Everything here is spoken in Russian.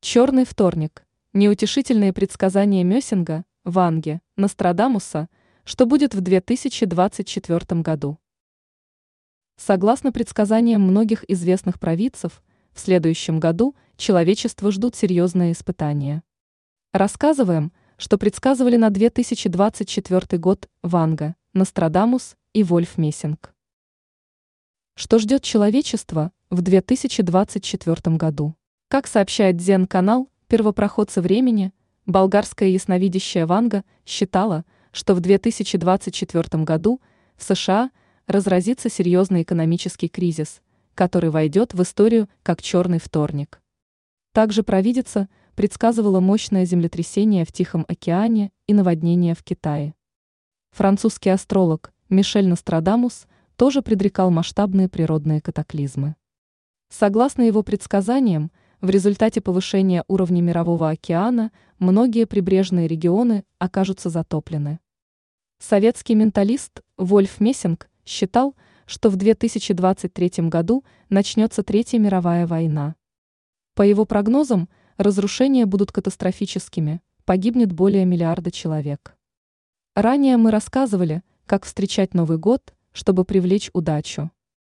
Черный вторник. Неутешительные предсказания Мессинга, Ванге, Нострадамуса, что будет в 2024 году. Согласно предсказаниям многих известных провидцев, в следующем году человечество ждут серьезные испытания. Рассказываем, что предсказывали на 2024 год Ванга, Нострадамус и Вольф Мессинг. Что ждет человечество в 2024 году? Как сообщает Дзен-канал «Первопроходцы времени», болгарская ясновидящая Ванга считала, что в 2024 году в США разразится серьезный экономический кризис, который войдет в историю как «черный вторник». Также провидица предсказывала мощное землетрясение в Тихом океане и наводнение в Китае. Французский астролог Мишель Нострадамус тоже предрекал масштабные природные катаклизмы. Согласно его предсказаниям, в результате повышения уровня Мирового океана многие прибрежные регионы окажутся затоплены. Советский менталист Вольф Мессинг считал, что в 2023 году начнется Третья мировая война. По его прогнозам, разрушения будут катастрофическими, погибнет более миллиарда человек. Ранее мы рассказывали, как встречать Новый год, чтобы привлечь удачу.